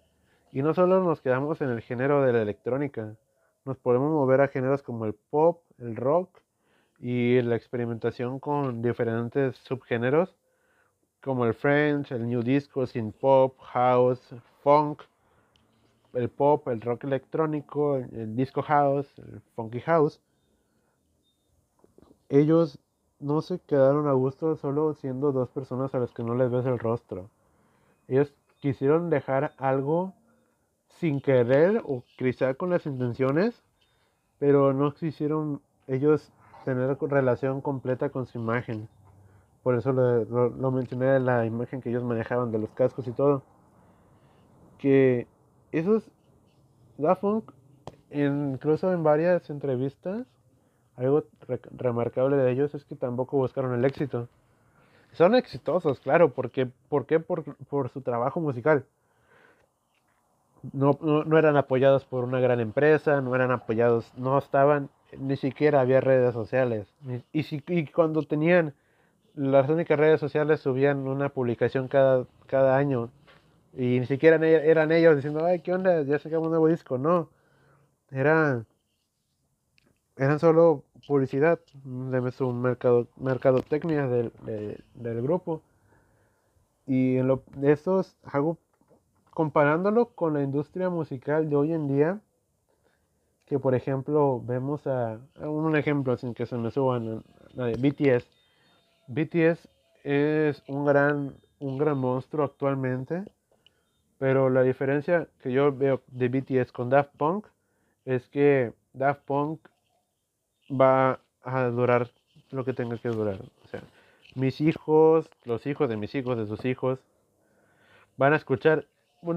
Y no solo nos quedamos en el género de la electrónica, nos podemos mover a géneros como el pop, el rock y la experimentación con diferentes subgéneros como el French, el New Disco, Synth Pop, House, Funk, el pop, el rock electrónico, el disco house, el funky house. Ellos no se quedaron a gusto solo siendo dos personas a las que no les ves el rostro. Ellos quisieron dejar algo sin querer o quizá con las intenciones, pero no quisieron ellos tener relación completa con su imagen. por eso lo, mencioné la imagen que ellos manejaban de los cascos y todo. Que esos Daft Punk, incluso en varias entrevistas, algo remarcable de ellos es que tampoco buscaron el éxito. Son exitosos, claro, porque, ¿por qué? Por, por su trabajo musical. No, no, eran apoyados por una gran empresa, no eran apoyados, no estaban, ni siquiera había redes sociales. Y, si, y cuando tenían las únicas redes sociales subían una publicación cada, cada año y ni siquiera eran ellos diciendo, ay, ¿qué onda? Ya sacamos un nuevo disco. No, era, eran solo publicidad de su mercado, mercadotecnia del, del grupo. Y en lo, de estos, hago, comparándolo con la industria musical de hoy en día, que por ejemplo vemos a, un ejemplo sin que se me suban, la de BTS. BTS es un gran, un gran monstruo actualmente pero la diferencia que yo veo de BTS con Daft Punk es que Daft Punk va a durar lo que tenga que durar. O sea, mis hijos, los hijos de mis hijos, de sus hijos, van a escuchar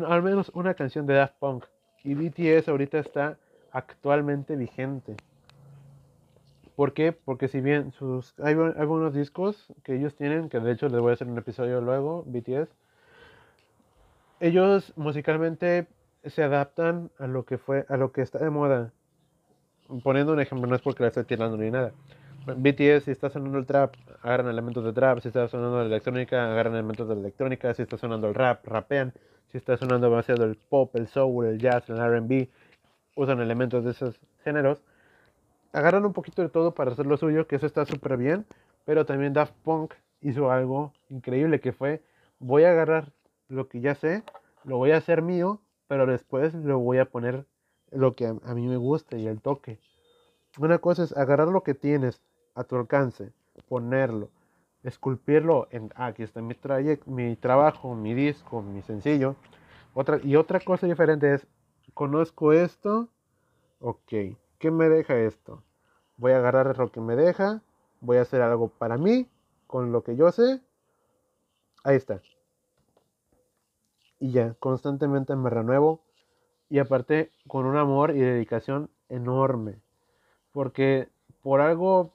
al menos una canción de Daft Punk. Y BTS ahorita está actualmente vigente. ¿Por qué? Porque si bien sus, hay algunos discos que ellos tienen, que de hecho les voy a hacer un episodio luego, BTS, ellos musicalmente se adaptan a lo que fue, a lo que está de moda. Poniendo un ejemplo, no es porque la estoy tirando ni nada. BTS, si está sonando el trap, agarran elementos de trap. Si está sonando la electrónica, agarran elementos de electrónica. Si está sonando el rap, rapean. Si está sonando demasiado el pop, el soul, el jazz, el RB, usan elementos de esos géneros. Agarran un poquito de todo para hacer lo suyo, que eso está súper bien. Pero también Daft Punk hizo algo increíble que fue, voy a agarrar lo que ya sé, lo voy a hacer mío, pero después lo voy a poner lo que a, mí me gusta y el toque. Una cosa es agarrar lo que tienes a tu alcance, ponerlo, esculpirlo en, ah, aquí está mi, mi trabajo, mi disco, mi sencillo. Otra, y otra cosa diferente es, conozco esto, ok, ¿qué me deja esto? Voy a agarrar lo que me deja, voy a hacer algo para mí, con lo que yo sé. Ahí está y ya, constantemente me renuevo y aparte con un amor y dedicación enorme, porque por algo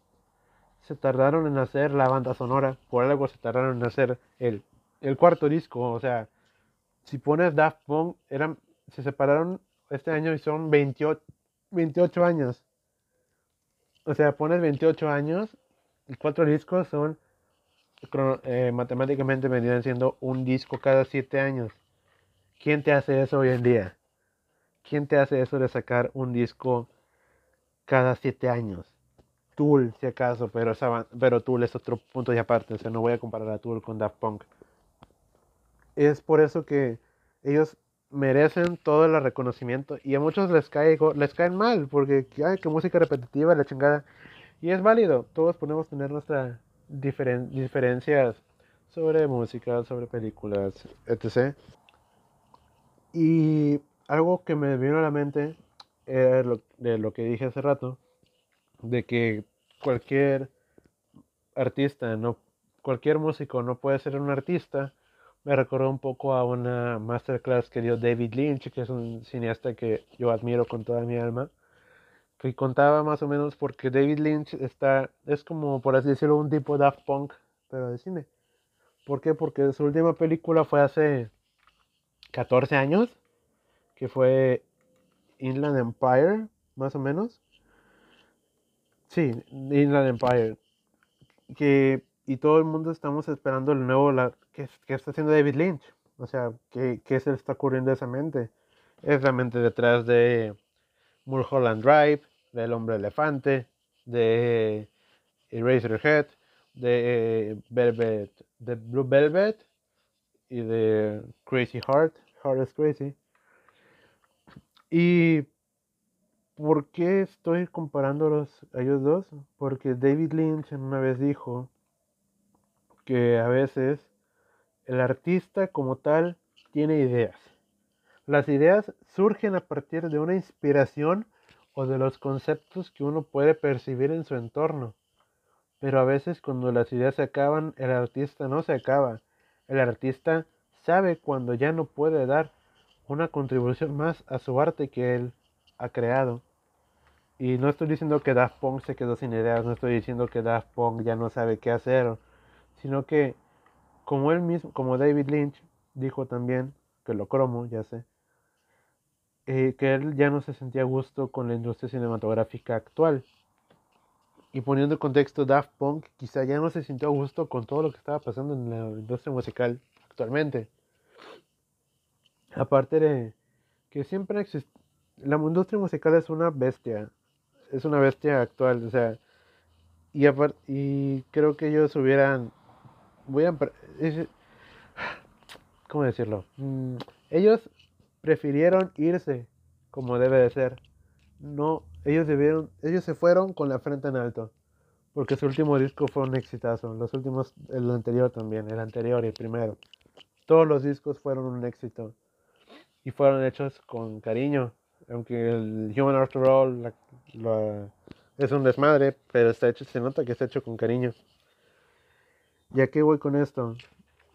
se tardaron en hacer la banda sonora, por algo se tardaron en hacer el, el cuarto disco, o sea, si pones Daft Punk, eran, se separaron este año y son 28, 28 años. O sea, pones 28 años, y cuatro discos son, eh, matemáticamente vendrían siendo un disco cada 7 años. ¿Quién te hace eso hoy en día? ¿Quién te hace eso de sacar un disco cada siete años? Tool, si acaso, pero, pero Tool es otro punto de aparte, o sea, no voy a comparar a Tool con Daft Punk. Es por eso que ellos merecen todo el reconocimiento y a muchos les cae les caen mal porque ay, que música repetitiva la chingada y es válido todos podemos tener nuestras diferencias sobre música sobre películas etc y algo que me vino a la mente era lo, de lo que dije hace rato, de que cualquier artista, no, cualquier músico no puede ser un artista. Me recordó un poco a una masterclass que dio David Lynch, que es un cineasta que yo admiro con toda mi alma, que contaba más o menos porque David Lynch está, es como por así decirlo, un tipo Daft Punk, pero de cine. ¿Por qué? Porque su última película fue hace 14 años, que fue Inland Empire, más o menos. Sí, Inland Empire. Que, y todo el mundo estamos esperando el nuevo, la, que, está haciendo David Lynch. O sea, ¿qué, qué se le está ocurriendo a esa mente? Es la mente detrás de Mulholland Drive, del Hombre Elefante, de Eraserhead, de Velvet, de Blue Velvet y de Crazy Heart, Heart is Crazy. ¿Y por qué estoy comparándolos a ellos dos? Porque David Lynch una vez dijo que a veces el artista como tal tiene ideas. Las ideas surgen a partir de una inspiración o de los conceptos que uno puede percibir en su entorno. Pero a veces cuando las ideas se acaban, el artista no se acaba. El artista sabe cuando ya no puede dar una contribución más a su arte que él ha creado. Y no estoy diciendo que Daft Punk se quedó sin ideas, no estoy diciendo que Daft Punk ya no sabe qué hacer, sino que como él mismo, como David Lynch dijo también, que lo cromo, ya sé, eh, que él ya no se sentía a gusto con la industria cinematográfica actual. Y poniendo en contexto, Daft Punk quizá ya no se sintió a gusto con todo lo que estaba pasando en la industria musical actualmente. Aparte de que siempre existe, la industria musical es una bestia, es una bestia actual, o sea, y, y creo que ellos hubieran, voy a, ¿cómo decirlo? Mm, ellos prefirieron irse como debe de ser. No, ellos debieron, ellos se fueron con la frente en alto, porque su último disco fue un exitazo, los últimos, el anterior también, el anterior y el primero. Todos los discos fueron un éxito y fueron hechos con cariño, aunque el Human After All es un desmadre, pero está hecho, se nota que está hecho con cariño. ¿Ya qué voy con esto?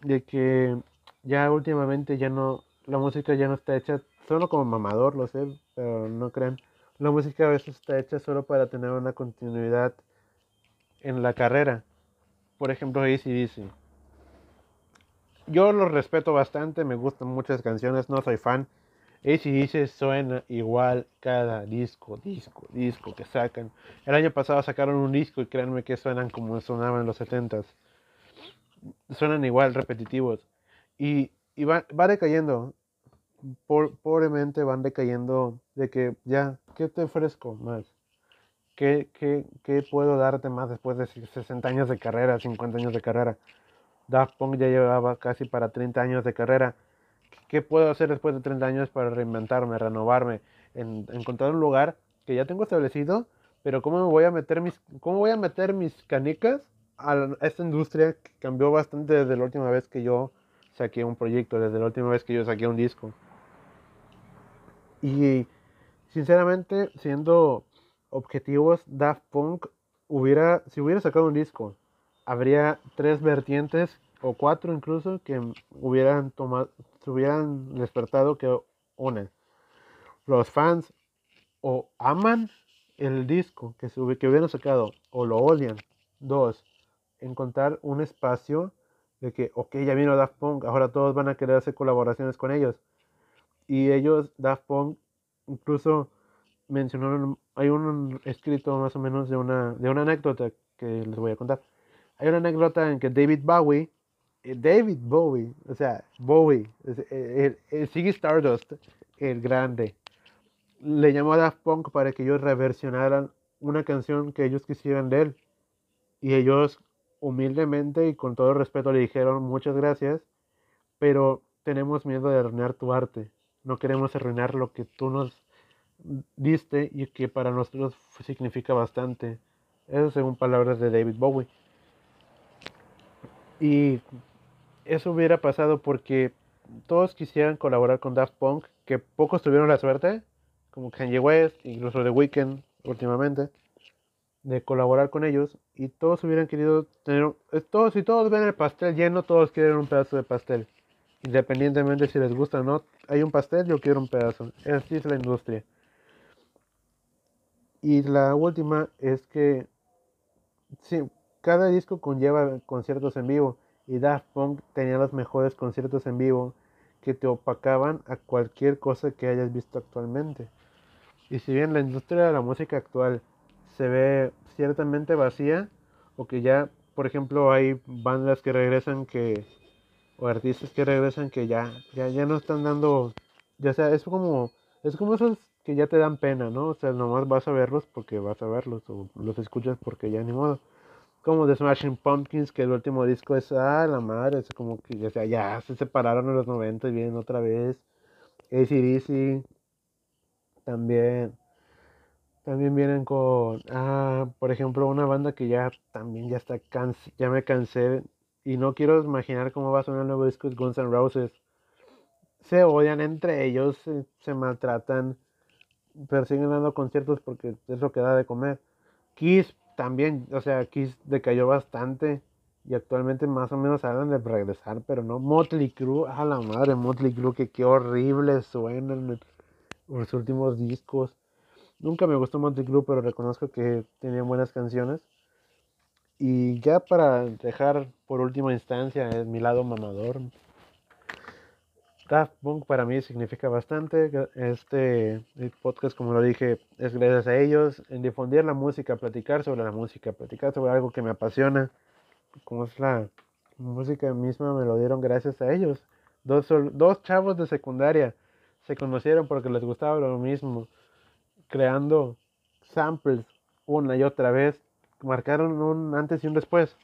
De que ya últimamente ya no, la música ya no está hecha solo como mamador, lo sé, pero no crean. La música a veces está hecha solo para tener una continuidad en la carrera. Por ejemplo, ACDC. Yo lo respeto bastante, me gustan muchas canciones, no soy fan ACDC suena igual cada disco, disco, disco que sacan. El año pasado sacaron un disco y créanme que suenan como sonaban en los 70s. Suenan igual, repetitivos. Y, y va, va, decayendo. pobremente van decayendo de que ya, ¿qué te ofrezco más? ¿Qué, qué, ¿Qué puedo darte más después de 60 años de carrera, 50 años de carrera? Daft Punk ya llevaba casi para 30 años de carrera ¿Qué puedo hacer después de 30 años para reinventarme, renovarme, en, encontrar un lugar que ya tengo establecido, pero cómo me voy a meter mis, cómo voy a meter mis canicas a, esta industria cambió bastante desde la última vez que yo saqué un proyecto, desde la última vez que yo saqué un disco. Y sinceramente, siendo objetivos, Daft Punk hubiera, si hubiera sacado un disco, habría tres vertientes o cuatro incluso que hubieran tomado, se hubieran despertado que una, los fans o aman el disco que, se, que hubieran sacado o lo odian. Dos, encontrar un espacio de que, ok, ya vino Daft Punk, ahora todos van a querer hacer colaboraciones con ellos. Y ellos, Daft Punk, incluso mencionaron, hay un escrito más o menos de una, de una anécdota que les voy a contar. Hay una anécdota en que David Bowie eh, David Bowie, o sea, Bowie, el, el, Ziggy Stardust, el grande, le llamó a Daft Punk para que ellos reversionaran una canción que ellos quisieran de él. Y ellos humildemente y con todo respeto le dijeron muchas gracias, pero tenemos miedo de arruinar tu arte. No queremos arruinar lo que tú nos diste y que para nosotros significa bastante. Eso según palabras de David Bowie. Y eso hubiera pasado porque todos quisieran colaborar con Daft Punk, que pocos tuvieron la suerte, como Kanye West, incluso The Weeknd últimamente, de colaborar con ellos y todos hubieran querido tener, todos si todos ven el pastel lleno, todos quieren un pedazo de pastel, independientemente si les gusta o no, hay un pastel, yo quiero un pedazo, así es la industria. Y la última es que sí, cada disco conlleva conciertos en vivo y Daft Punk tenía los mejores conciertos en vivo que te opacaban a cualquier cosa que hayas visto actualmente. Y si bien la industria de la música actual se ve ciertamente vacía, o que ya, por ejemplo, hay bandas que regresan que, o artistas que regresan que ya, ya, ya no están dando, ya sea, es como, es como esos que ya te dan pena, ¿no? O sea, nomás vas a verlos porque vas a verlos, o los escuchas porque ya ni modo como The Smashing Pumpkins, que el último disco es, ah, la madre, es como que ya, ya se separaron en los 90 y vienen otra vez. ACDC también. También vienen con, ah, por ejemplo, una banda que ya también ya está ya me cansé y no quiero imaginar cómo va a sonar el nuevo disco es Guns N' Roses. Se odian entre ellos, se, maltratan, pero siguen dando conciertos porque es lo que da de comer. Kiss también, o sea, Kiss decayó bastante y actualmente más o menos hablan de regresar, pero no. Motley Crue, a la madre, Motley Crue, que qué horrible suenan en los últimos discos. Nunca me gustó Motley pero reconozco que tenía buenas canciones. Y ya para dejar por última instancia mi lado mamador. Daft Punk para mí significa bastante. Este podcast, como lo dije, es gracias a ellos en difundir la música, platicar sobre la música, platicar sobre algo que me apasiona, como es la música misma, me lo dieron gracias a ellos. Dos, dos chavos de secundaria se conocieron porque les gustaba lo mismo, creando samples una y otra vez marcaron un antes y un después.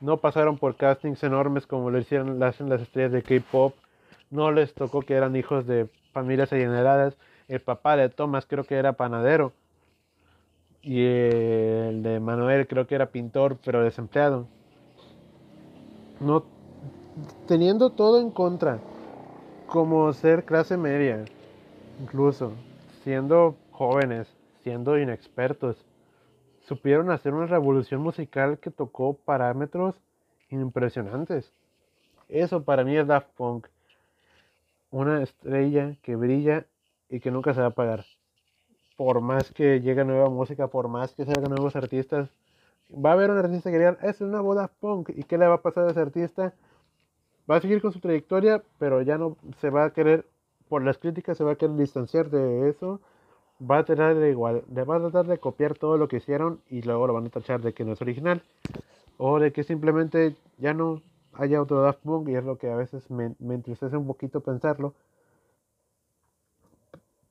No pasaron por castings enormes como lo hicieron las, las estrellas de K-pop. No les tocó que eran hijos de familias adineradas. El papá de Thomas creo que era panadero. Y el de Manuel creo que era pintor, pero desempleado. No teniendo todo en contra, como ser clase media, incluso siendo jóvenes, siendo inexpertos, supieron hacer una revolución musical que tocó parámetros impresionantes. Eso para mí es Daft Punk. Una estrella que brilla y que nunca se va a apagar. Por más que llegue nueva música, por más que salgan nuevos artistas, va a haber un artista que diga, es una boda punk. ¿Y qué le va a pasar a ese artista? Va a seguir con su trayectoria, pero ya no se va a querer, por las críticas, se va a querer distanciar de eso va a tratar de igual, le va a tratar de copiar todo lo que hicieron y luego lo van a tachar de que no es original. O de que simplemente ya no haya otro Daft Punk y es lo que a veces me, me entristece un poquito pensarlo.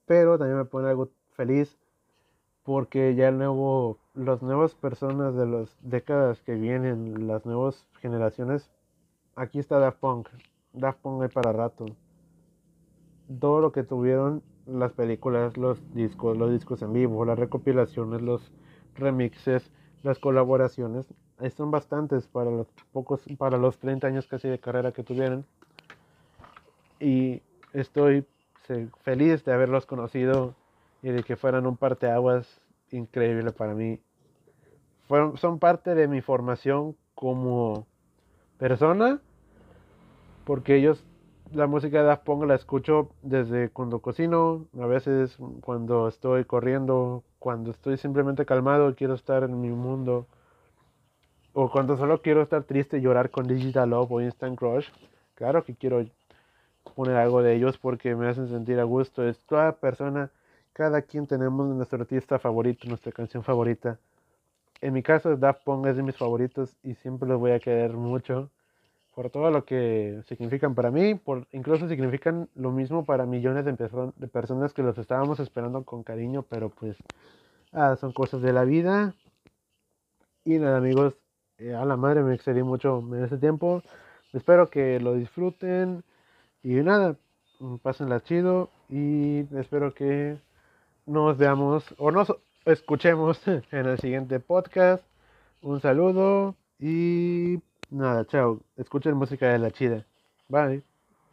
Pero también me pone algo feliz porque ya el nuevo las nuevas personas de las décadas que vienen las nuevas generaciones aquí está Daft Punk. Daft Punk hay para rato. Todo lo que tuvieron las películas, los discos, los discos en vivo, las recopilaciones, los remixes, las colaboraciones, son bastantes para los pocos, para los 30 años casi de carrera que tuvieron. Y estoy feliz de haberlos conocido y de que fueran un parteaguas increíble para mí. Fueron, son parte de mi formación como persona, porque ellos la música de Daft Punk la escucho desde cuando cocino, a veces cuando estoy corriendo, cuando estoy simplemente calmado y quiero estar en mi mundo, o cuando solo quiero estar triste y llorar con Digital Love o Instant Crush. Claro que quiero poner algo de ellos porque me hacen sentir a gusto. Es toda persona, cada quien tenemos nuestro artista favorito, nuestra canción favorita. En mi caso, Daft Punk es de mis favoritos y siempre los voy a querer mucho por todo lo que significan para mí, por, incluso significan lo mismo para millones de, personas que los estábamos esperando con cariño, pero pues ah, son cosas de la vida. Y nada amigos, eh, a la madre me excedí mucho en ese tiempo. Espero que lo disfruten y nada, pásenla chido y espero que nos veamos o nos escuchemos <laughs> en el siguiente podcast. Un saludo y Nada, chao. Escuchen música de la chida. Bye.